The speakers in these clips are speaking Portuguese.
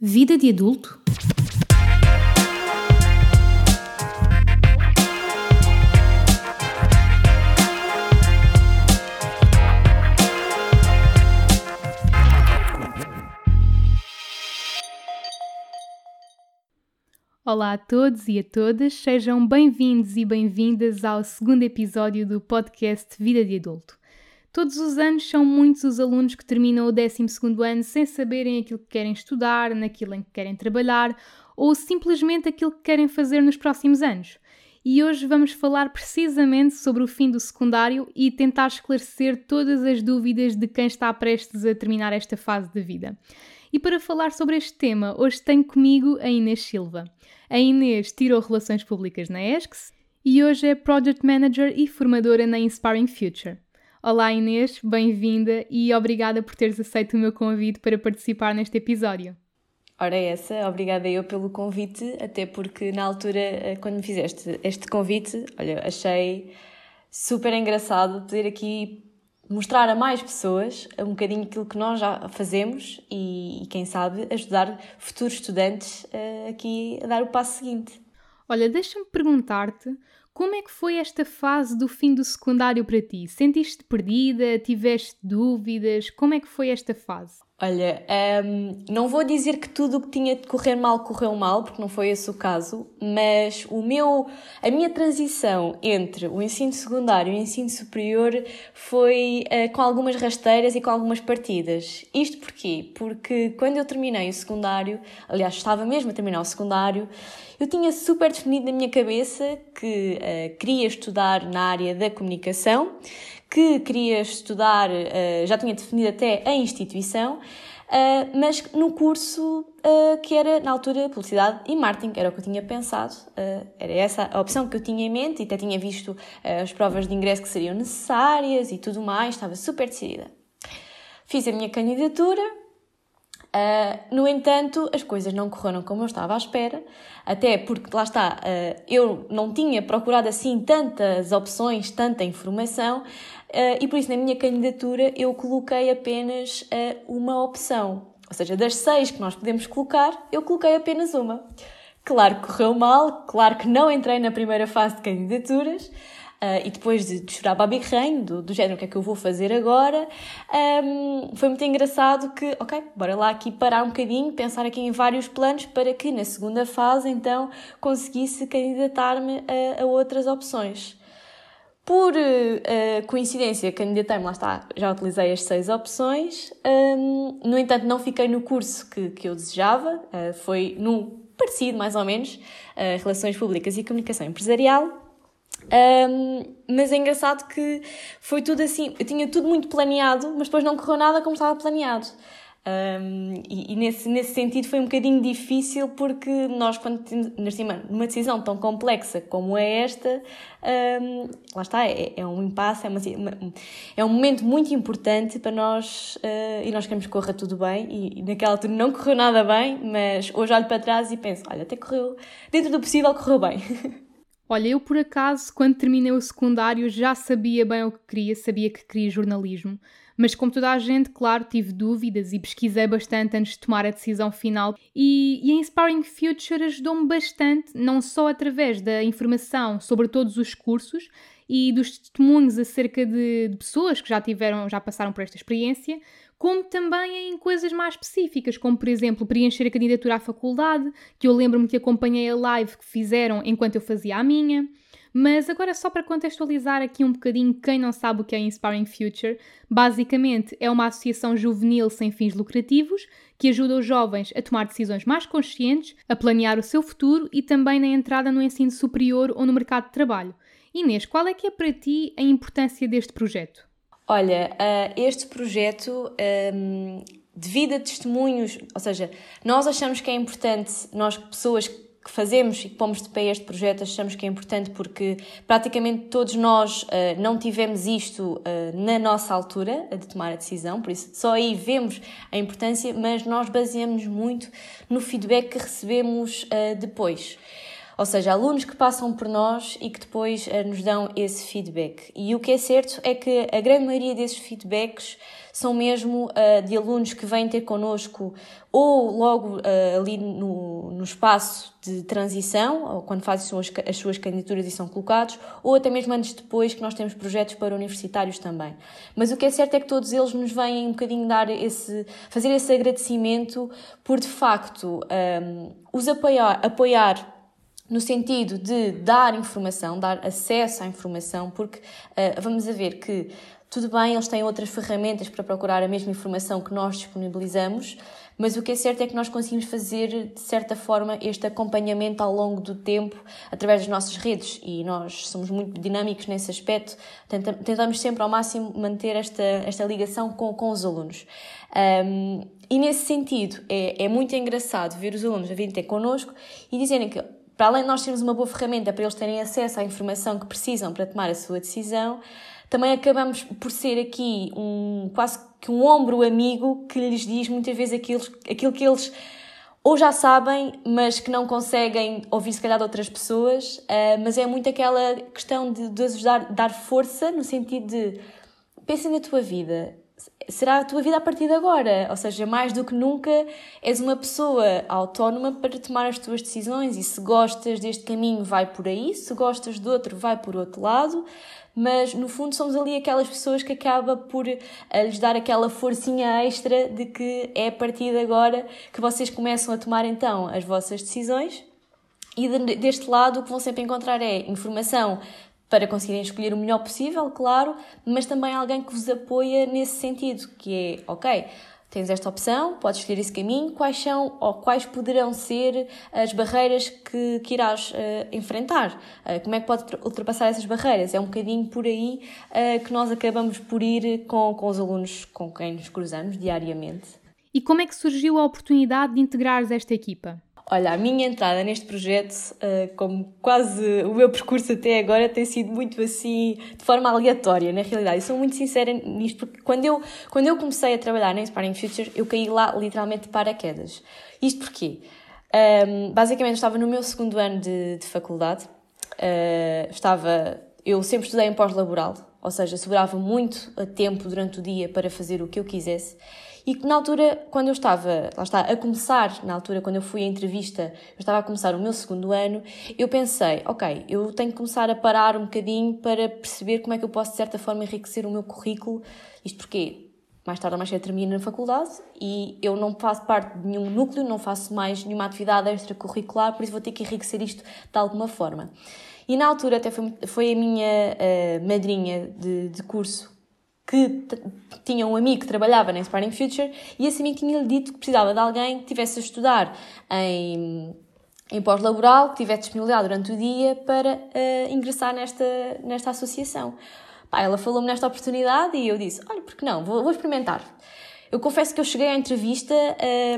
Vida de adulto? Olá a todos e a todas, sejam bem-vindos e bem-vindas ao segundo episódio do podcast Vida de Adulto. Todos os anos são muitos os alunos que terminam o 12 ano sem saberem aquilo que querem estudar, naquilo em que querem trabalhar ou simplesmente aquilo que querem fazer nos próximos anos. E hoje vamos falar precisamente sobre o fim do secundário e tentar esclarecer todas as dúvidas de quem está prestes a terminar esta fase da vida. E para falar sobre este tema, hoje tenho comigo a Inês Silva. A Inês tirou Relações Públicas na ESCS e hoje é Project Manager e formadora na Inspiring Future. Olá Inês, bem-vinda e obrigada por teres aceito o meu convite para participar neste episódio. Ora, é essa, obrigada eu pelo convite, até porque na altura, eh, quando me fizeste este convite, olha, achei super engraçado poder aqui mostrar a mais pessoas um bocadinho aquilo que nós já fazemos e, quem sabe, ajudar futuros estudantes uh, aqui a dar o passo seguinte. Olha, deixa-me perguntar-te como é que foi esta fase do fim do secundário para ti? Sentiste perdida? Tiveste dúvidas? Como é que foi esta fase? Olha, um, não vou dizer que tudo o que tinha de correr mal correu mal, porque não foi esse o caso, mas o meu, a minha transição entre o ensino secundário e o ensino superior foi uh, com algumas rasteiras e com algumas partidas. Isto porquê? Porque quando eu terminei o secundário, aliás, estava mesmo a terminar o secundário, eu tinha super definido na minha cabeça que uh, queria estudar na área da comunicação que queria estudar, uh, já tinha definido até a instituição, uh, mas no curso uh, que era, na altura, Publicidade e Marketing, era o que eu tinha pensado, era essa a opção que eu tinha em mente e até tinha visto as provas de ingresso que seriam necessárias e tudo mais, estava super decidida. Fiz a minha candidatura, Uh, no entanto, as coisas não correram como eu estava à espera, até porque, lá está, uh, eu não tinha procurado assim tantas opções, tanta informação, uh, e por isso na minha candidatura eu coloquei apenas uma opção. Ou seja, das seis que nós podemos colocar, eu coloquei apenas uma. Claro que correu mal, claro que não entrei na primeira fase de candidaturas, Uh, e depois de, de chorar Babi Rain, do, do género o que é que eu vou fazer agora, um, foi muito engraçado que, ok, bora lá aqui parar um bocadinho, pensar aqui em vários planos para que na segunda fase então conseguisse candidatar-me a, a, outras opções. Por uh, coincidência, candidatei-me, lá está, já utilizei as seis opções, um, no entanto não fiquei no curso que, que eu desejava, uh, foi num parecido mais ou menos, uh, Relações Públicas e Comunicação Empresarial, um, mas é engraçado que foi tudo assim, eu tinha tudo muito planeado, mas depois não correu nada como estava planeado. Um, e, e nesse, nesse sentido foi um bocadinho difícil porque nós, quando temos numa decisão tão complexa como é esta, um, lá está, é, é um impasse, é, uma, é um momento muito importante para nós uh, e nós queremos que corra tudo bem. E, e, naquela altura não correu nada bem, mas hoje olho para trás e penso: olha, até correu, dentro do possível, correu bem. Olha, eu por acaso, quando terminei o secundário, já sabia bem o que queria, sabia que queria jornalismo, mas como toda a gente, claro, tive dúvidas e pesquisei bastante antes de tomar a decisão final. E, e a Inspiring Future ajudou-me bastante, não só através da informação sobre todos os cursos e dos testemunhos acerca de, de pessoas que já tiveram, já passaram por esta experiência, como também em coisas mais específicas, como por exemplo preencher a candidatura à faculdade, que eu lembro-me que acompanhei a live que fizeram enquanto eu fazia a minha. Mas agora, só para contextualizar aqui um bocadinho quem não sabe o que é Inspiring Future, basicamente é uma associação juvenil sem fins lucrativos que ajuda os jovens a tomar decisões mais conscientes, a planear o seu futuro e também na entrada no ensino superior ou no mercado de trabalho. Inês, qual é que é para ti a importância deste projeto? Olha, uh, este projeto, um, ehm, devido a testemunhos, ou seja, nós achamos que é importante, nós pessoas que fazemos e que pomos de pé este projeto, achamos que é importante porque praticamente todos nós uh, não tivemos isto uh, na nossa altura de tomar a decisão, por isso só aí vemos a importância, mas nós baseamos muito no feedback que recebemos depois. Ou seja, alunos que passam por nós e que depois uh, nos dão esse feedback. E o que é certo é que a grande maioria desses feedbacks são mesmo uh, de alunos que vêm ter connosco ou logo uh, ali no, no espaço de transição, ou quando fazem as suas candidaturas e são colocados, ou até mesmo antes depois que nós temos projetos para universitários também. Mas o que é certo é que todos eles nos vêm um bocadinho dar esse, fazer esse agradecimento por de facto um, os apoiar, apoiar no sentido de dar informação, dar acesso à informação, porque uh, vamos a ver que tudo bem, eles têm outras ferramentas para procurar a mesma informação que nós disponibilizamos, mas o que é certo é que nós conseguimos fazer, de certa forma, este acompanhamento ao longo do tempo através das nossas redes e nós somos muito dinâmicos nesse aspecto. Tentamos sempre ao máximo manter esta, esta ligação com, com os alunos. Um, e nesse sentido, é, é muito engraçado ver os alunos a virem ter connosco e dizerem que, para além de nós termos uma boa ferramenta para eles terem acesso à informação que precisam para tomar a sua decisão, também acabamos por ser aqui um quase que um ombro amigo que lhes diz muitas vezes aquilo, aquilo que eles ou já sabem, mas que não conseguem ouvir se calhar de outras pessoas, uh, mas é muito aquela questão de, de ajudar, dar força no sentido de pensem na tua vida, será a tua vida a partir de agora. Ou seja, mais do que nunca és uma pessoa autónoma para tomar as tuas decisões e se gostas deste caminho, vai por aí, se gostas do outro, vai por outro lado mas no fundo somos ali aquelas pessoas que acaba por uh, lhes dar aquela forcinha extra de que é a partir de agora que vocês começam a tomar então as vossas decisões. E de, deste lado o que vão sempre encontrar é informação para conseguirem escolher o melhor possível, claro, mas também alguém que vos apoia nesse sentido, que é, ok, tens esta opção, podes escolher esse caminho, quais são ou quais poderão ser as barreiras que, que irás uh, enfrentar, uh, como é que podes ultrapassar essas barreiras, é um bocadinho por aí uh, que nós acabamos por ir com, com os alunos com quem nos cruzamos diariamente. E como é que surgiu a oportunidade de integrares esta equipa? Olha, a minha entrada neste projeto, uh, como quase o meu percurso até agora, tem sido muito assim, de forma aleatória, na realidade. E sou muito sincera nisto, porque quando eu, quando eu comecei a trabalhar na Inspiring Future, eu caí lá literalmente de paraquedas. Isto porquê? Um, basicamente, estava no meu segundo ano de, de faculdade, uh, estava, eu sempre estudei em pós-laboral, ou seja, sobrava muito tempo durante o dia para fazer o que eu quisesse. E na altura, quando eu estava, lá está, a começar, na altura, quando eu fui à entrevista, eu estava a começar o meu segundo ano, eu pensei, ok, eu tenho que começar a parar um bocadinho para perceber como é que eu posso, de certa forma, enriquecer o meu currículo. Isto porque mais tarde ou mais cedo termino na faculdade e eu não faço parte de nenhum núcleo, não faço mais nenhuma atividade extracurricular, por isso vou ter que enriquecer isto de alguma forma. E na altura até foi, foi a minha uh, madrinha de, de curso que tinha um amigo que trabalhava na Inspiring Future e esse amigo tinha-lhe dito que precisava de alguém que tivesse a estudar em, em pós-laboral, que tivesse disponibilidade durante o dia para uh, ingressar nesta, nesta associação. Pá, ela falou-me nesta oportunidade e eu disse, olha, por que não? Vou, vou experimentar. Eu confesso que eu cheguei à entrevista,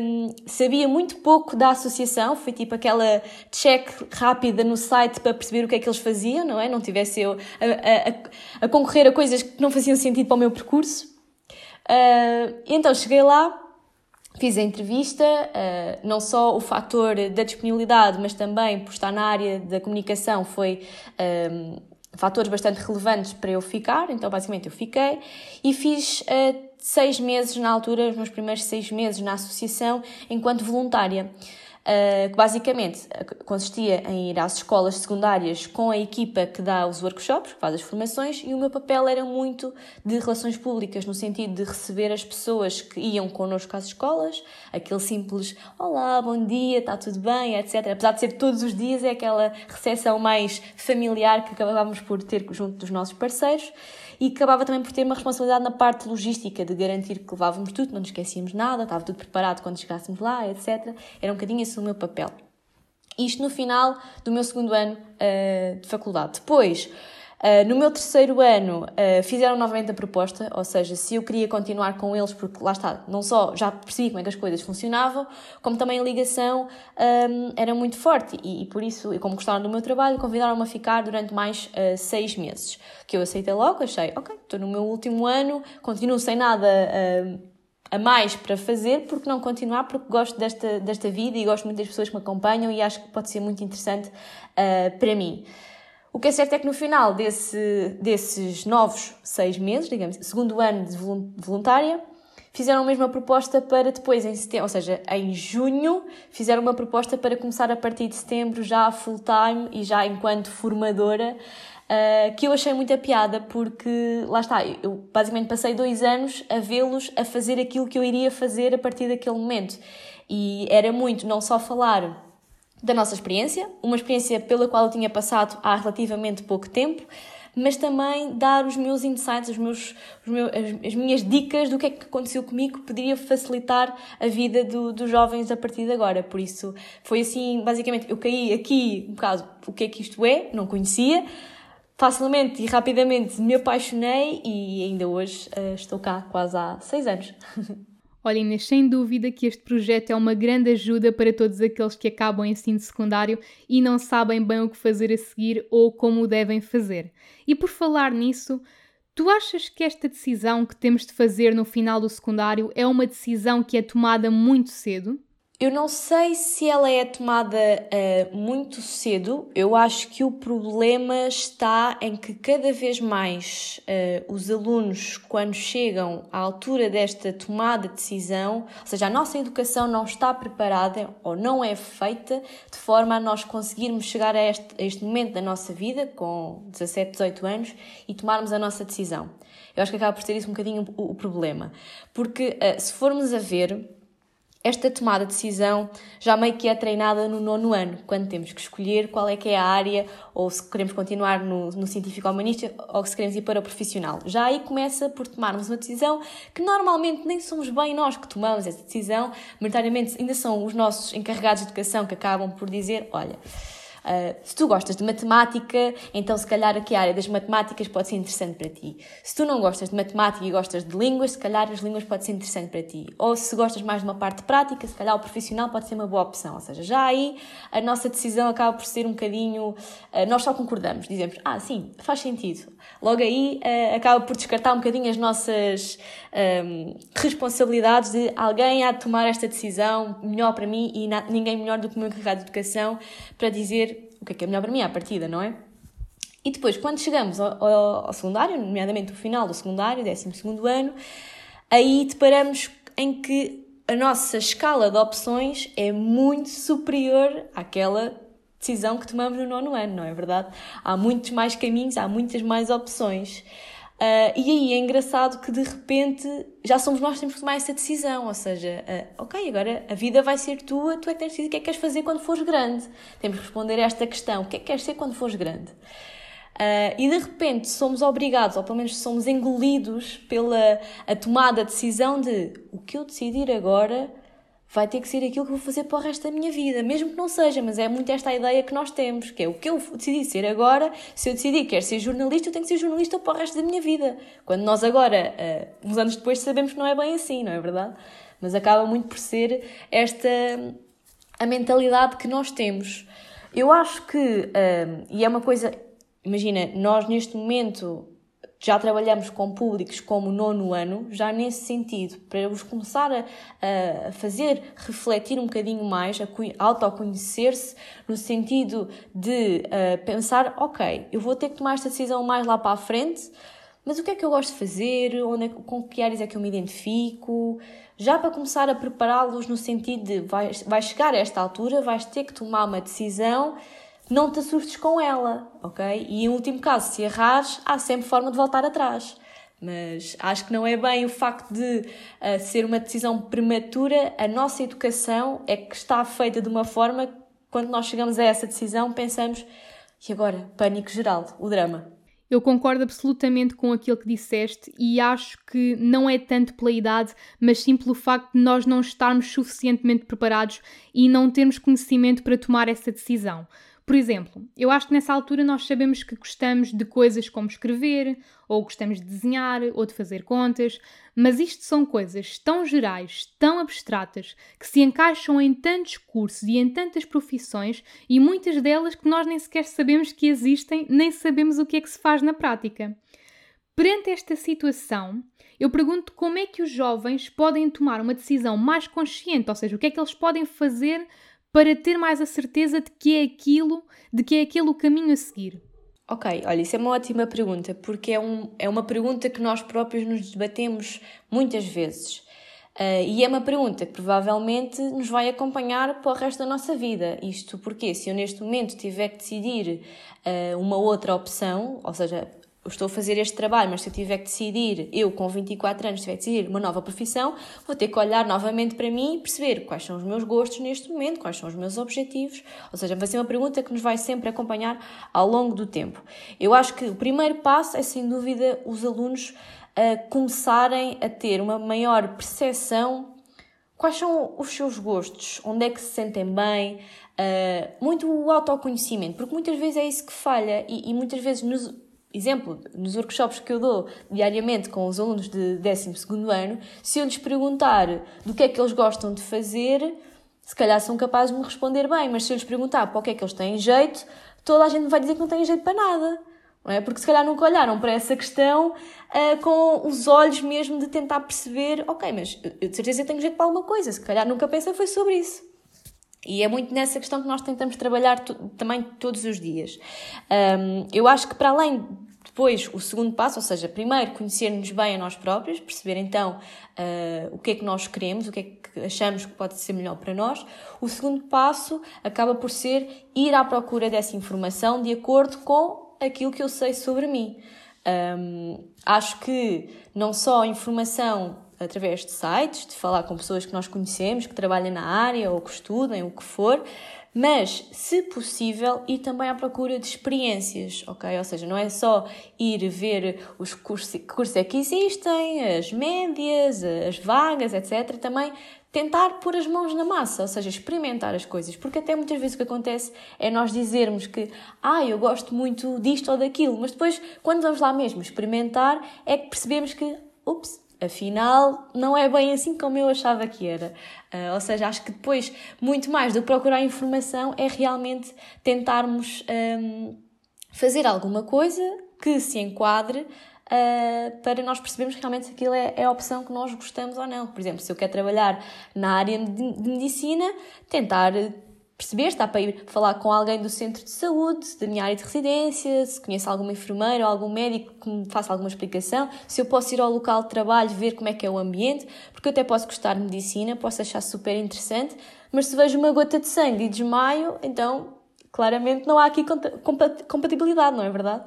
um, sabia muito pouco da associação, foi tipo aquela check rápida no site para perceber o que é que eles faziam, não é? Não tivesse eu a, a, a concorrer a coisas que não faziam sentido para o meu percurso. Uh, então cheguei lá, fiz a entrevista, uh, não só o fator da disponibilidade, mas também por estar na área da comunicação foi um, fatores bastante relevantes para eu ficar, então basicamente eu fiquei e fiz uh, seis meses na altura, os meus primeiros seis meses na associação, enquanto voluntária. Uh, que basicamente consistia em ir às escolas secundárias com a equipa que dá os workshops, que faz as formações, e o meu papel era muito de relações públicas, no sentido de receber as pessoas que iam connosco às escolas, aquele simples Olá, bom dia, está tudo bem, etc. Apesar de ser todos os dias, é aquela recepção mais familiar que acabávamos por ter junto dos nossos parceiros e acabava também por ter uma responsabilidade na parte logística, de garantir que levávamos tudo, não nos esquecíamos nada, estava tudo preparado quando chegássemos lá, etc. Era um bocadinho esse o meu papel. Isto no final do meu segundo ano uh, de faculdade. Depois, Uh, no meu terceiro ano uh, fizeram novamente a proposta, ou seja, se eu queria continuar com eles, porque lá está, não só já percebi como é que as coisas funcionavam, como também a ligação um, era muito forte e, e, por isso, e como gostaram do meu trabalho, convidaram-me a ficar durante mais uh, seis meses, que eu aceitei logo, achei, ok, estou no meu último ano, continuo sem nada a mais para fazer, porque não continuar, porque gosto desta, desta vida e gosto muito das pessoas que me acompanham e acho que pode ser muito interessante para mim. O que é certo é que no final desse, desses novos seis meses, digamos, segundo ano de voluntária, fizeram a mesma proposta para depois, em setembro, ou seja, em junho, fizeram uma proposta para começar a partir de setembro já full-time e já enquanto formadora, uh, que eu achei muita piada porque, lá está, eu basicamente passei dois anos a vê-los a fazer aquilo que eu iria fazer a partir daquele momento. E era muito não só falar da nossa experiência, uma experiência pela qual eu tinha passado há relativamente pouco tempo, mas também dar os meus insights, os meus, os meus, as, as, minhas dicas do que é que aconteceu comigo que poderia facilitar a vida do, dos jovens a partir de agora. Por isso, foi assim, basicamente, eu caí aqui, um bocado, o que é que isto é, não conhecia, facilmente e rapidamente me apaixonei e ainda hoje uh, estou cá quase há seis anos. Inês, sem dúvida que este projeto é uma grande ajuda para todos aqueles que acabam em ensino secundário e não sabem bem o que fazer a seguir ou como o devem fazer. E por falar nisso, tu achas que esta decisão que temos de fazer no final do secundário é uma decisão que é tomada muito cedo? Eu não sei se ela é tomada uh, muito cedo. Eu acho que o problema está em que cada vez mais uh, os alunos, quando chegam à altura desta tomada de decisão, ou seja, a nossa educação não está preparada ou não é feita de forma a nós conseguirmos chegar a este, a este momento da nossa vida, com 17, 18 anos, e tomarmos a nossa decisão. Eu acho que acaba por ser isso um bocadinho o, o problema. Porque uh, se formos a ver esta tomada de decisão já meio que é treinada no nono ano, quando temos que escolher qual é que é a área, ou se queremos continuar no, no científico-humanista, ou se queremos ir para o profissional. Já aí começa por tomarmos uma decisão que normalmente nem somos bem nós que tomamos essa decisão, maioritariamente ainda são os nossos encarregados de educação que acabam por dizer, olha Uh, se tu gostas de matemática, então se calhar aqui a área das matemáticas pode ser interessante para ti. Se tu não gostas de matemática e gostas de línguas, se calhar as línguas pode ser interessante para ti. Ou se gostas mais de uma parte prática, se calhar o profissional pode ser uma boa opção. Ou seja, já aí a nossa decisão acaba por ser um bocadinho. Uh, nós só concordamos, dizemos, ah, sim, faz sentido. Logo aí uh, acaba por descartar um bocadinho as nossas um, responsabilidades de alguém há de tomar esta decisão melhor para mim e ninguém melhor do que o meu encarregado de educação para dizer o que é que é melhor para mim à partida, não é? E depois, quando chegamos ao, ao, ao secundário, nomeadamente o final do secundário, 12 ano, aí deparamos em que a nossa escala de opções é muito superior àquela decisão que tomamos no nono ano, não é verdade? Há muitos mais caminhos, há muitas mais opções. Uh, e aí é engraçado que de repente já somos nós que temos que tomar essa decisão, ou seja, uh, ok, agora a vida vai ser tua, tu é que tens de decidir o que é que queres fazer quando fores grande. Temos que responder a esta questão, o que é que queres ser quando fores grande? Uh, e de repente somos obrigados, ou pelo menos somos engolidos pela a tomada de decisão de o que eu decidir agora vai ter que ser aquilo que vou fazer para o resto da minha vida, mesmo que não seja, mas é muito esta a ideia que nós temos, que é o que eu decidi ser agora, se eu decidir que quero ser jornalista, eu tenho que ser jornalista para o resto da minha vida. Quando nós agora, uh, uns anos depois, sabemos que não é bem assim, não é verdade? Mas acaba muito por ser esta a mentalidade que nós temos. Eu acho que, uh, e é uma coisa, imagina, nós neste momento já trabalhamos com públicos como nono ano, já nesse sentido, para os começar a, a fazer refletir um bocadinho mais, a autoconhecer-se, no sentido de uh, pensar: ok, eu vou ter que tomar esta decisão mais lá para a frente, mas o que é que eu gosto de fazer? Onde é, com que áreas é que eu me identifico? Já para começar a prepará-los no sentido de vai, vai chegar a esta altura, vais ter que tomar uma decisão não te assustes com ela, ok? E em último caso, se errares, há sempre forma de voltar atrás. Mas acho que não é bem o facto de uh, ser uma decisão prematura, a nossa educação é que está feita de uma forma que, quando nós chegamos a essa decisão, pensamos, e agora? Pânico geral, o drama. Eu concordo absolutamente com aquilo que disseste e acho que não é tanto pela idade, mas sim pelo facto de nós não estarmos suficientemente preparados e não termos conhecimento para tomar essa decisão. Por exemplo, eu acho que nessa altura nós sabemos que gostamos de coisas como escrever, ou gostamos de desenhar, ou de fazer contas, mas isto são coisas tão gerais, tão abstratas, que se encaixam em tantos cursos e em tantas profissões, e muitas delas que nós nem sequer sabemos que existem, nem sabemos o que é que se faz na prática. Perante esta situação, eu pergunto como é que os jovens podem tomar uma decisão mais consciente, ou seja, o que é que eles podem fazer para ter mais a certeza de que é aquilo, de que é aquele o caminho a seguir. Ok, olha, isso é uma ótima pergunta, porque é, um, é uma pergunta que nós próprios nos debatemos muitas vezes. Uh, e é uma pergunta que provavelmente nos vai acompanhar para o resto da nossa vida. Isto porque, se eu neste momento tiver que decidir uh, uma outra opção, ou seja, estou a fazer este trabalho, mas se eu tiver que decidir, eu com 24 anos, tiver que decidir uma nova profissão, vou ter que olhar novamente para mim e perceber quais são os meus gostos neste momento, quais são os meus objetivos. Ou seja, vai ser uma pergunta que nos vai sempre acompanhar ao longo do tempo. Eu acho que o primeiro passo é, sem dúvida, os alunos a começarem a ter uma maior percepção quais são os seus gostos, onde é que se sentem bem, uh, muito o autoconhecimento, porque muitas vezes é isso que falha e, e, muitas vezes, nos, exemplo, nos workshops que eu dou diariamente com os alunos de 12 ano, se eu lhes perguntar do que é que eles gostam de fazer, se calhar são capazes de me responder bem, mas se eu lhes perguntar para o que é que eles têm jeito, toda a gente vai dizer que não têm jeito para nada não é? Porque se calhar nunca olharam para essa questão uh, com os olhos mesmo de tentar perceber, ok, mas eu de certeza tenho jeito para alguma coisa, se calhar nunca pensei foi sobre isso. E é muito nessa questão que nós tentamos trabalhar também todos os dias. Um, eu acho que para além depois, o segundo passo, ou seja, primeiro conhecer-nos bem a nós próprios, perceber então uh, o que é que nós queremos, o que é que achamos que pode ser melhor para nós. O segundo passo acaba por ser ir à procura dessa informação de acordo com aquilo que eu sei sobre mim. Um, acho que não só informação através de sites, de falar com pessoas que nós conhecemos, que trabalham na área ou que estudem, o que for, mas, se possível, ir também à procura de experiências, ok? Ou seja, não é só ir ver os cursos, que cursos é que existem, as médias, as vagas, etc. Também tentar pôr as mãos na massa, ou seja, experimentar as coisas, porque até muitas vezes o que acontece é nós dizermos que, ah, eu gosto muito disto ou daquilo, mas depois, quando vamos lá mesmo experimentar, é que percebemos que, ups, afinal não é bem assim como eu achava que era. Uh, ou seja, acho que depois, muito mais do que procurar informação, é realmente tentarmos um, fazer alguma coisa que se enquadre uh, para nós percebermos realmente se aquilo é, é, a opção que nós gostamos ou não. Por exemplo, se eu quero trabalhar na área de, de medicina, tentar perceber, está para ir falar com alguém do centro de saúde, da minha área de residência, se conhece alguma enfermeira ou algum médico que me faça alguma explicação, se eu posso ir ao local de trabalho ver como é que é o ambiente, porque eu até posso gostar de medicina, posso achar super interessante, mas se vejo uma gota de sangue e desmaio, então claramente não há aqui compatibilidade, não é verdade?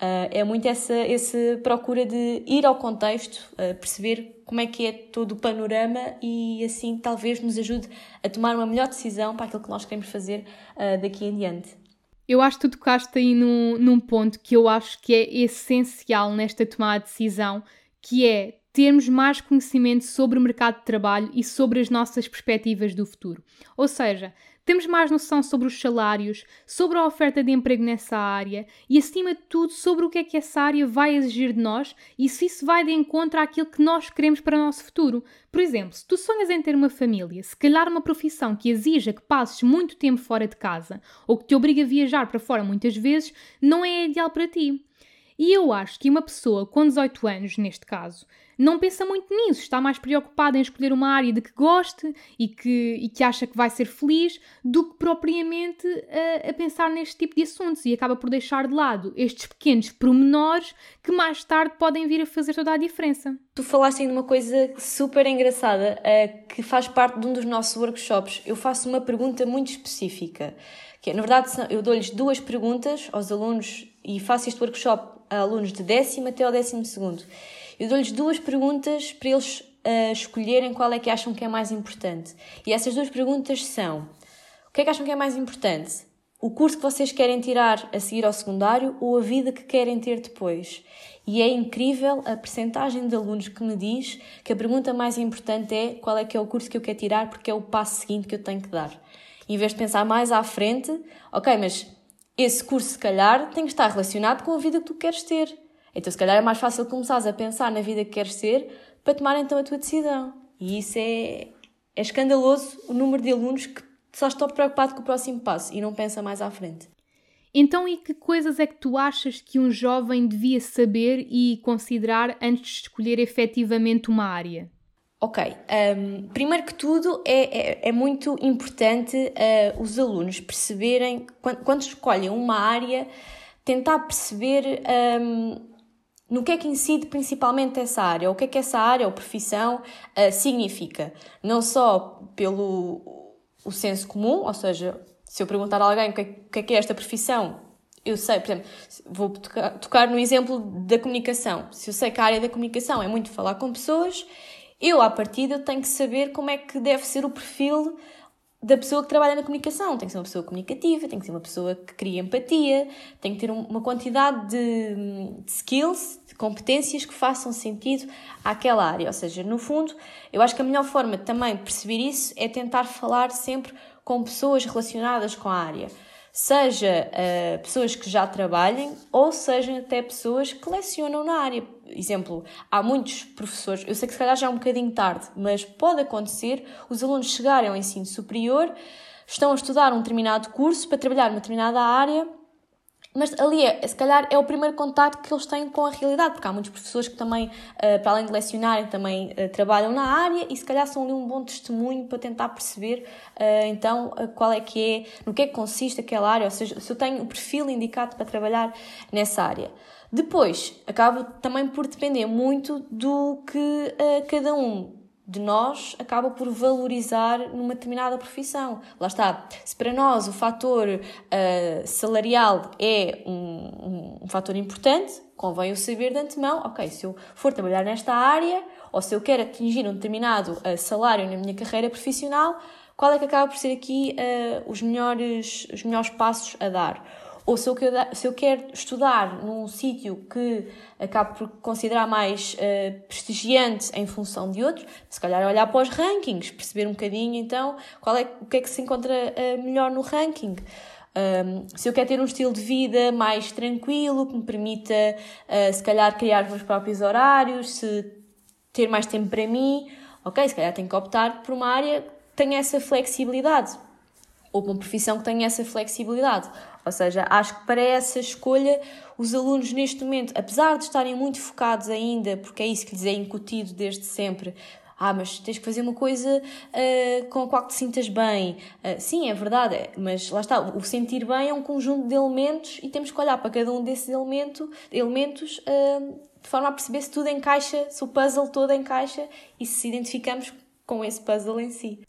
Uh, é muito essa, essa procura de ir ao contexto, uh, perceber como é que é todo o panorama e assim talvez nos ajude a tomar uma melhor decisão para aquilo que nós queremos fazer uh, daqui em diante. Eu acho que tu tocaste aí num, num ponto que eu acho que é essencial nesta tomada de decisão, que é termos mais conhecimento sobre o mercado de trabalho e sobre as nossas perspectivas do futuro. Ou seja, temos mais noção sobre os salários, sobre a oferta de emprego nessa área e, acima de tudo, sobre o que é que essa área vai exigir de nós e se isso vai de encontro àquilo que nós queremos para o nosso futuro. Por exemplo, se tu sonhas em ter uma família, se calhar uma profissão que exija que passes muito tempo fora de casa ou que te obriga a viajar para fora muitas vezes, não é ideal para ti. E eu acho que uma pessoa com 18 anos, neste caso, não pensa muito nisso, está mais preocupada em escolher uma área de que goste e que, e que acha que vai ser feliz do que propriamente a, a pensar neste tipo de assuntos e acaba por deixar de lado estes pequenos pormenores que mais tarde podem vir a fazer toda a diferença. Tu falaste de uma coisa super engraçada uh, que faz parte de um dos nossos workshops. Eu faço uma pergunta muito específica, que é, na verdade, eu dou-lhes duas perguntas aos alunos e faço este workshop a alunos de décimo até ao décimo segundo. Eu dou-lhes duas perguntas para eles uh, escolherem qual é que acham que é mais importante. E essas duas perguntas são: o que é que acham que é mais importante? O curso que vocês querem tirar a seguir ao secundário ou a vida que querem ter depois? E é incrível a percentagem de alunos que me diz que a pergunta mais importante é qual é que é o curso que eu quero tirar porque é o passo seguinte que eu tenho que dar. Em vez de pensar mais à frente, ok, mas esse curso se calhar tem que estar relacionado com a vida que tu queres ter. Então, se calhar é mais fácil começares a pensar na vida que queres ser para tomar então a tua decisão. E isso é, é escandaloso o número de alunos que só estão preocupados com o próximo passo e não pensa mais à frente. Então, e que coisas é que tu achas que um jovem devia saber e considerar antes de escolher efetivamente uma área? Ok, um, primeiro que tudo é, é, é muito importante uh, os alunos perceberem, quando, quando, escolhem uma área, tentar perceber um, no que é que incide principalmente essa área, o que é que essa área ou profissão uh, significa. Não só pelo o senso comum, ou seja, se eu perguntar a alguém o que, é, o que é, que é esta profissão, eu sei, por exemplo, vou tocar, tocar no exemplo da comunicação. Se eu sei que a área da comunicação é muito falar com pessoas, eu, à partida, tenho que saber como é que deve ser o perfil da pessoa que trabalha na comunicação. Tem que ser uma pessoa comunicativa, tem que ser uma pessoa que cria empatia, tem que ter uma quantidade de, de skills, competências que façam sentido àquela área. Ou seja, no fundo, eu acho que a melhor forma também de perceber isso é tentar falar sempre com pessoas relacionadas com a área seja uh, pessoas que já trabalhem ou sejam até pessoas que lecionam na área. Exemplo, há muitos professores, eu sei que se calhar já é um bocadinho tarde, mas pode acontecer os alunos chegarem ao ensino superior, estão a estudar um determinado curso para trabalhar numa determinada área mas ali, é, se calhar, é o primeiro contato que eles têm com a realidade, porque há muitos professores que também, uh, para além de lecionarem, também uh, trabalham na área e se calhar são ali um bom testemunho para tentar perceber, uh, então, qual é que é, no que é que consiste aquela área, ou seja, se eu tenho o perfil indicado para trabalhar nessa área. Depois, acaba também por depender muito do que cada um de nós acaba por valorizar numa determinada profissão. Lá está. Se para nós o fator uh, salarial é um, um, um, fator importante, convém o saber de antemão, ok, se eu for trabalhar nesta área ou se eu quero atingir um determinado uh, salário na minha carreira profissional, qual é que acaba por ser aqui uh, os, melhores, os melhores passos a dar? Ou se eu, se eu quero estudar num sítio que acabo por considerar mais uh, prestigiante em função de outro, se calhar olhar para os rankings, perceber um bocadinho então qual é, o que é que se encontra uh, melhor no ranking. Um, se eu quero ter um estilo de vida mais tranquilo, que me permita, uh, se calhar, criar os meus próprios horários, se ter mais tempo para mim, ok, se calhar tenho que optar por uma área que tenha essa flexibilidade ou uma profissão que tenha essa flexibilidade. Ou seja, acho que para essa escolha, os alunos neste momento, apesar de estarem muito focados ainda, porque é isso que lhes é incutido desde sempre, ah, mas tens que fazer uma coisa uh, com a qual te sintas bem. Uh, sim, é verdade, é, mas lá está, o sentir bem é um conjunto de elementos e temos que olhar para cada um desses elemento, elementos uh, de forma a perceber se tudo encaixa, se o puzzle todo encaixa e se identificamos com esse puzzle em si.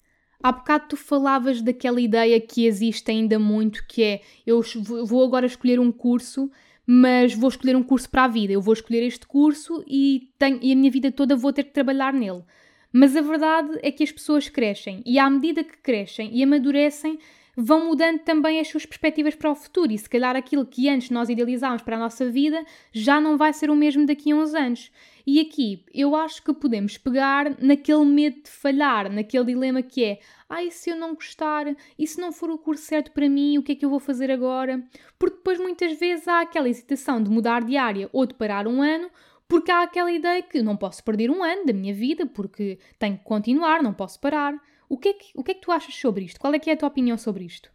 Há bocado tu falavas daquela ideia que existe ainda muito, que é eu vou agora escolher um curso, mas vou escolher um curso para a vida. Eu vou escolher este curso e, tenho, e a minha vida toda vou ter que trabalhar nele. Mas a verdade é que as pessoas crescem e à medida que crescem e amadurecem, vão mudando também as suas perspectivas para o futuro e se calhar aquilo que antes nós idealizávamos para a nossa vida já não vai ser o mesmo daqui a uns anos. E aqui eu acho que podemos pegar naquele medo de falhar, naquele dilema que é: ai, ah, se eu não gostar, e se não for o curso certo para mim, o que é que eu vou fazer agora? Porque depois muitas vezes há aquela hesitação de mudar de área ou de parar um ano, porque há aquela ideia que não posso perder um ano da minha vida, porque tenho que continuar, não posso parar. O que é que, o que, é que tu achas sobre isto? Qual é que é a tua opinião sobre isto?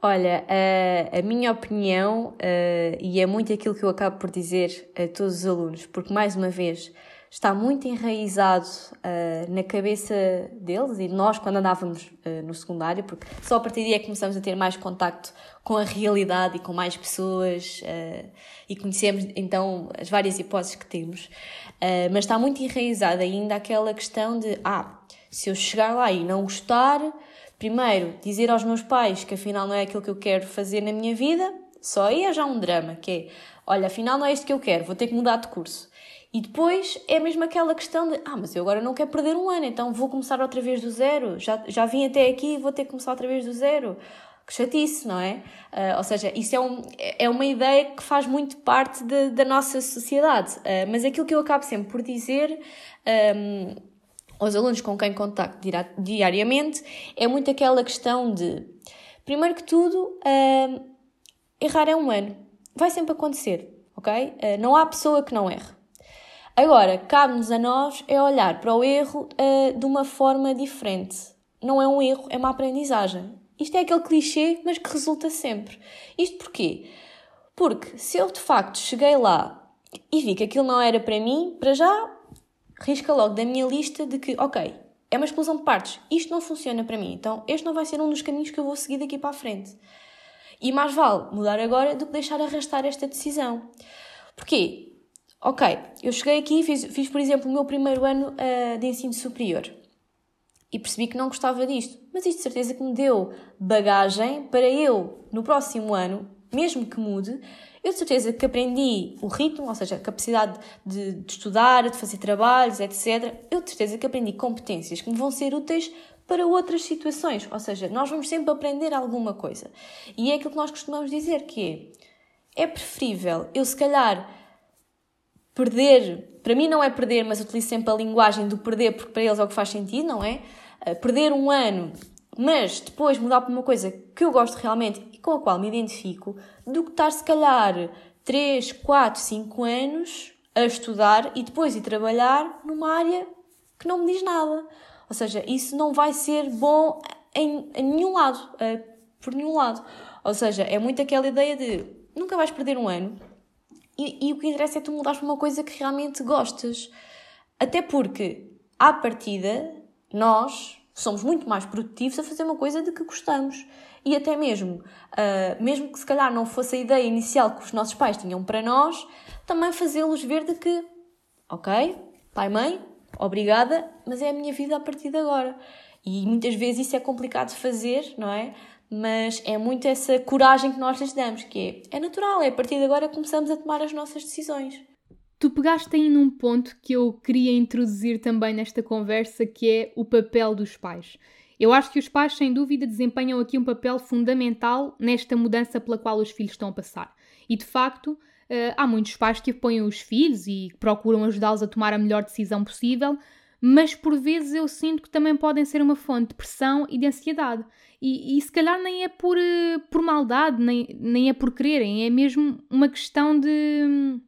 Olha, a, a minha opinião, uh, e é muito aquilo que eu acabo por dizer a todos os alunos, porque mais uma vez está muito enraizado uh, na cabeça deles e nós quando andávamos uh, no secundário, porque só a partir daí é que começamos a ter mais contacto com a realidade e com mais pessoas e conhecemos então as várias hipóteses que temos, mas está muito enraizado ainda aquela questão de ah, se eu chegar lá e não gostar, primeiro, dizer aos meus pais que afinal não é aquilo que eu quero fazer na minha vida, só aí é já um drama, que é, olha, afinal não é isto que eu quero, vou ter que mudar de curso. E depois é mesmo aquela questão de, ah, mas eu agora não quero perder um ano, então vou começar outra vez do zero, já, já vim até aqui e vou ter que começar outra vez do zero. Que chatice, não é? Uh, ou seja, isso é, um, é uma ideia que faz muito parte de, da nossa sociedade. Uh, mas aquilo que eu acabo sempre por dizer um, aos alunos com quem contacto diariamente é muito aquela questão de, primeiro que tudo, uh, errar é humano. Vai sempre acontecer, ok? Uh, não há pessoa que não erre. Agora, cabe-nos a nós é olhar para o erro uh, de uma forma diferente. Não é um erro, é uma aprendizagem. Isto é aquele clichê, mas que resulta sempre. Isto porquê? Porque se eu de facto cheguei lá e vi que aquilo não era para mim, para já risca logo da minha lista de que, ok, é uma explosão de partes, isto não funciona para mim, então este não vai ser um dos caminhos que eu vou seguir daqui para a frente. E mais vale mudar agora do que deixar arrastar esta decisão. Porquê? Ok, eu cheguei aqui e fiz, fiz, por exemplo, o meu primeiro ano uh, de ensino superior e percebi que não gostava disto, mas isto de certeza que me deu bagagem para eu, no próximo ano, mesmo que mude, eu de certeza que aprendi o ritmo, ou seja, a capacidade de, de, estudar, de fazer trabalhos, etc. Eu de certeza que aprendi competências que me vão ser úteis para outras situações. Ou seja, nós vamos sempre aprender alguma coisa. E é aquilo que nós costumamos dizer que é, é preferível eu se calhar perder, para mim não é perder, mas utilizo sempre a linguagem do perder porque para eles é o que faz sentido, não é? Uh, perder um ano, mas depois mudar para uma coisa que eu gosto realmente e com a qual me identifico, do que estar se calhar 3, 4, 5 anos a estudar e depois ir trabalhar numa área que não me diz nada. Ou seja, isso não vai ser bom em, em nenhum lado, uh, por nenhum lado. Ou seja, é muito aquela ideia de nunca vais perder um ano e, e o que interessa é tu mudares para uma coisa que realmente gostas. Até porque, à partida, nós somos muito mais produtivos a fazer uma coisa de que gostamos. E até mesmo, uh, mesmo que se calhar não fosse a ideia inicial que os nossos pais tinham para nós, também fazê-los ver de que, ok, pai, mãe, obrigada, mas é a minha vida a partir de agora. E muitas vezes isso é complicado de fazer, não é? Mas é muito essa coragem que nós lhes damos, que é, é natural, é a partir de agora que começamos a tomar as nossas decisões. Tu pegaste aí num ponto que eu queria introduzir também nesta conversa, que é o papel dos pais. Eu acho que os pais, sem dúvida, desempenham aqui um papel fundamental nesta mudança pela qual os filhos estão a passar. E de facto, Uh, há muitos pais que apoiam os filhos e procuram ajudá-los a tomar a melhor decisão possível, mas por vezes eu sinto que também podem ser uma fonte de pressão e de ansiedade. E, e se calhar nem é por, uh, por maldade, nem, nem é por quererem, é mesmo uma questão de,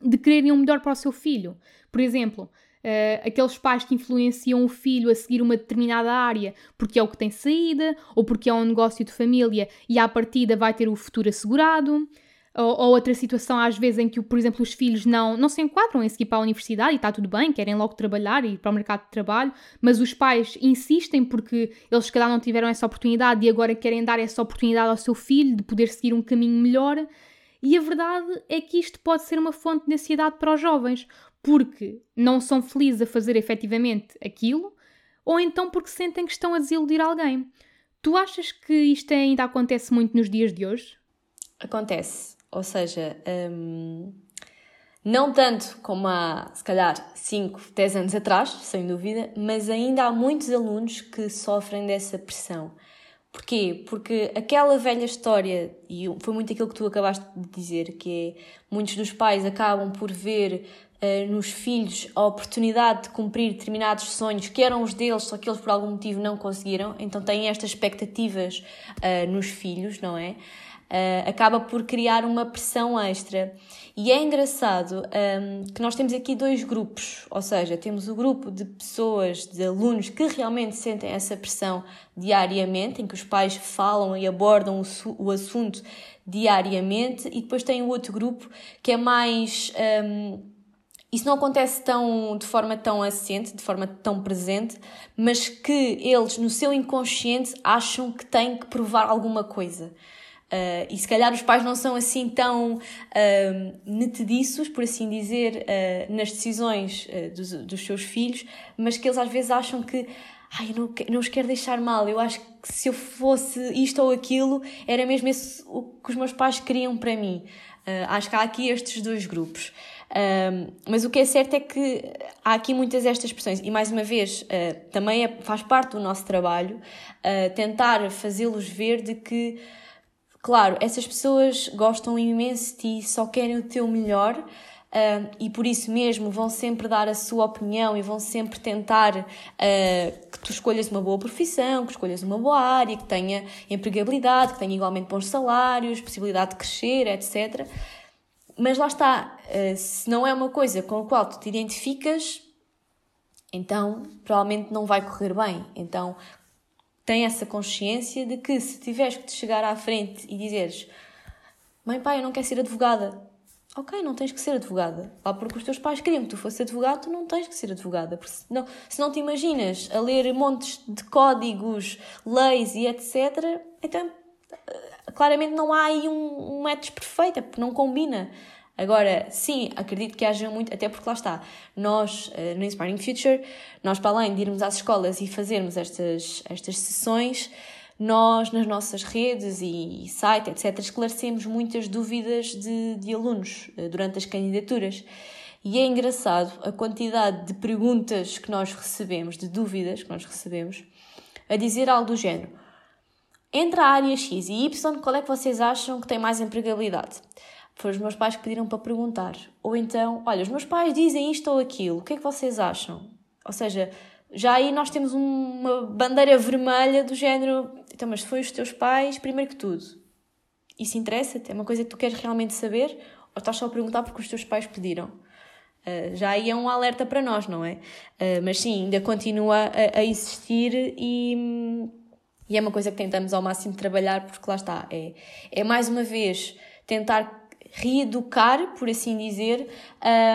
de quererem o melhor para o seu filho. Por exemplo, Uh, aqueles pais que influenciam o filho a seguir uma determinada área porque é o que tem saída ou porque é um negócio de família e à partida vai ter o futuro assegurado. Ou, ou, outra situação, às vezes, em que, por exemplo, os filhos não, não se enquadram em seguir para a universidade e está tudo bem, querem logo trabalhar e ir para o mercado de trabalho, mas os pais insistem porque eles, se calhar, não tiveram essa oportunidade e agora querem dar essa oportunidade ao seu filho de poder seguir um caminho melhor. E a verdade é que isto pode ser uma fonte de ansiedade para os jovens, porque não são felizes a fazer efetivamente aquilo, ou então porque sentem que estão a desiludir alguém. Tu achas que isto ainda acontece muito nos dias de hoje? Acontece. Ou seja, um, não tanto como há, se calhar, 5, 10 anos atrás, sem dúvida, mas ainda há muitos alunos que sofrem dessa pressão. Porquê? Porque aquela velha história, e foi muito aquilo que tu acabaste de dizer, que é muitos dos pais acabam por ver uh, nos filhos a oportunidade de cumprir determinados sonhos que eram os deles, só que eles por algum motivo não conseguiram, então têm estas expectativas uh, nos filhos, não é? Uh, acaba por criar uma pressão extra. E é engraçado um, que nós temos aqui dois grupos, ou seja, temos o grupo de pessoas, de alunos que realmente sentem essa pressão diariamente, em que os pais falam e abordam o, o assunto diariamente, e depois tem o outro grupo que é mais. Um, isso não acontece tão, de forma tão assente, de forma tão presente, mas que eles, no seu inconsciente, acham que têm que provar alguma coisa. Uh, e se calhar os pais não são assim tão uh, por assim dizer, uh, nas decisões dos, dos, seus filhos, mas que eles às vezes acham que ai, não, não os quero deixar mal, eu acho que se eu fosse isto ou aquilo, era mesmo esse o que os meus pais queriam para mim. acho que há aqui estes dois grupos. mas o que é certo é que há aqui muitas destas expressões, e mais uma vez, também é, faz parte do nosso trabalho tentar fazê-los ver de que Claro, essas pessoas gostam imenso de ti, só querem o teu melhor uh, e por isso mesmo vão sempre dar a sua opinião e vão sempre tentar uh, que tu escolhas uma boa profissão, que escolhas uma boa área, que tenha empregabilidade, que tenha igualmente bons salários, possibilidade de crescer, etc. Mas lá está, uh, se não é uma coisa com a qual tu te identificas, então provavelmente não vai correr bem. Então tem essa consciência de que se tiveres que te chegar à frente e dizeres mãe, pai, eu não quero ser advogada. Ok, não tens que ser advogada. Lá porque os teus pais queriam que tu fosse advogado, tu não tens que ser advogada. Porque se não, se não te imaginas a ler montes de códigos, leis e etc., então eh, claramente não há aí um, um match perfeito, porque não combina. Agora, sim, acredito que haja muito, até porque lá está, nós eh, no Inspiring Future, nós para além de irmos às escolas e fazermos estas, estas sessões, nós nas nossas redes e site, etc., esclarecemos muitas dúvidas de, de alunos eh, durante as candidaturas. E é engraçado a quantidade de perguntas que nós recebemos, de dúvidas que nós recebemos, a dizer algo do género. Entre a área X e Y, qual é que vocês acham que tem mais empregabilidade? Foram os meus pais que pediram para perguntar. Ou então, olha, os meus pais dizem isto ou aquilo, o que é que vocês acham? Ou seja, já aí nós temos uma bandeira vermelha do género, então, mas foi os teus pais, primeiro que tudo, isso interessa-te? É uma coisa que tu queres realmente saber? Ou estás só a perguntar porque os teus pais pediram? Uh, já aí é um alerta para nós, não é? Uh, mas sim, ainda continua a, a existir e, e, é uma coisa que tentamos ao máximo trabalhar, porque lá está, é, é mais uma vez tentar reeducar, por assim dizer,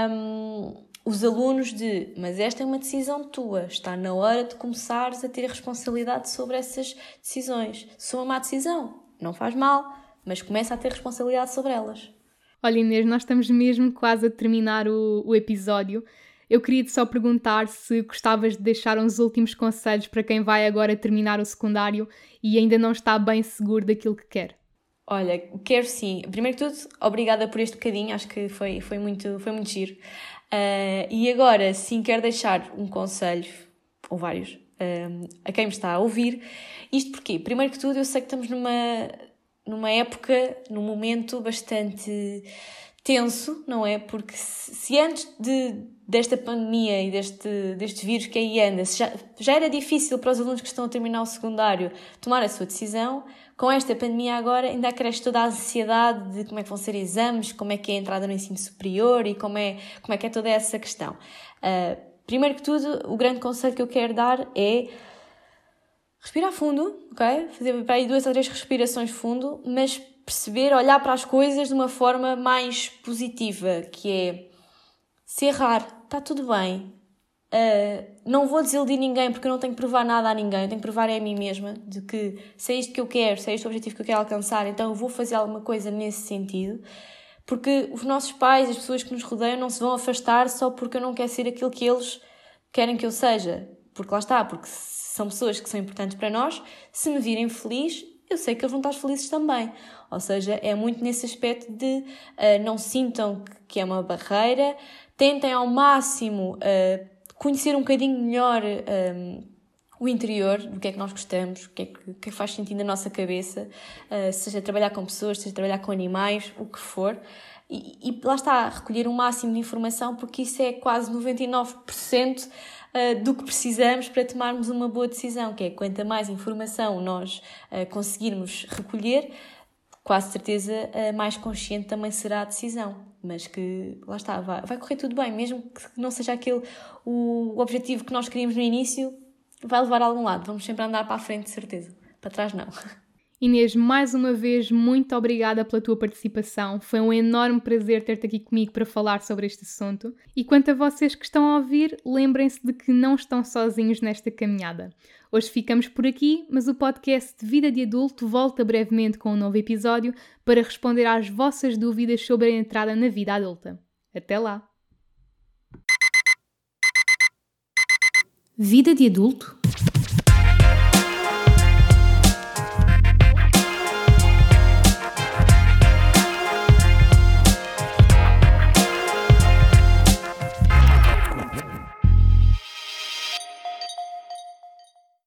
um, os alunos de mas esta é uma decisão tua, está na hora de começares a ter responsabilidade sobre essas decisões. Se uma má decisão, não faz mal, mas começa a ter responsabilidade sobre elas. Olha Inês, nós estamos mesmo quase a terminar o, o episódio. Eu queria-te só perguntar se gostavas de deixar uns últimos conselhos para quem vai agora terminar o secundário e ainda não está bem seguro daquilo que quer. Olha, quero sim. Primeiro que tudo, obrigada por este bocadinho, acho que foi, foi, muito, foi muito giro. Uh, e agora, sim, quero deixar um conselho, ou vários, uh, a quem me está a ouvir. Isto porque, primeiro que tudo, eu sei que estamos numa, numa época, num momento bastante tenso, não é? Porque se, se antes de, desta pandemia e deste, deste vírus que aí anda, já, já era difícil para os alunos que estão a terminar o secundário tomar a sua decisão, com esta pandemia agora ainda acresce toda a ansiedade de como é que vão ser exames, como é que é a entrada no ensino superior e como é, como é que é toda essa questão. Uh, primeiro que tudo, o grande conselho que eu quero dar é respirar fundo, ok? Fazer para aí duas ou três respirações fundo, mas perceber, olhar para as coisas de uma forma mais positiva, que é se errar, está tudo bem, Uh, não vou desiludir ninguém porque eu não tenho que provar nada a ninguém, eu tenho que provar é a mim mesma de que se é isto que eu quero, se é este o objetivo que eu quero alcançar, então eu vou fazer alguma coisa nesse sentido. Porque os nossos pais, as pessoas que nos rodeiam, não se vão afastar só porque eu não quero ser aquilo que eles querem que eu seja. Porque lá está, porque são pessoas que são importantes para nós, se me virem feliz, eu sei que eles vão estar felizes também. Ou seja, é muito nesse aspecto de uh, não sintam que é uma barreira, tentem ao máximo. Uh, conhecer um bocadinho melhor um, o interior, do que é que nós gostamos, o que é que, é que faz sentido na nossa cabeça, uh, seja trabalhar com pessoas, seja trabalhar com animais, o que for. E, e lá está, recolher um máximo de informação, porque isso é quase 99% uh, do que precisamos para tomarmos uma boa decisão, que é quanto mais informação nós uh, conseguirmos recolher, quase certeza mais consciente também será a decisão mas que lá está, vai, vai correr tudo bem, mesmo que não seja aquele o, o objetivo que nós queríamos no início, vai levar a algum lado. Vamos sempre andar para a frente, de certeza. Para trás, não. Inês, mais uma vez, muito obrigada pela tua participação. Foi um enorme prazer ter-te aqui comigo para falar sobre este assunto. E quanto a vocês que estão a ouvir, lembrem-se de que não estão sozinhos nesta caminhada. Hoje ficamos por aqui, mas o podcast Vida de Adulto volta brevemente com um novo episódio para responder às vossas dúvidas sobre a entrada na vida adulta. Até lá! Vida de Adulto?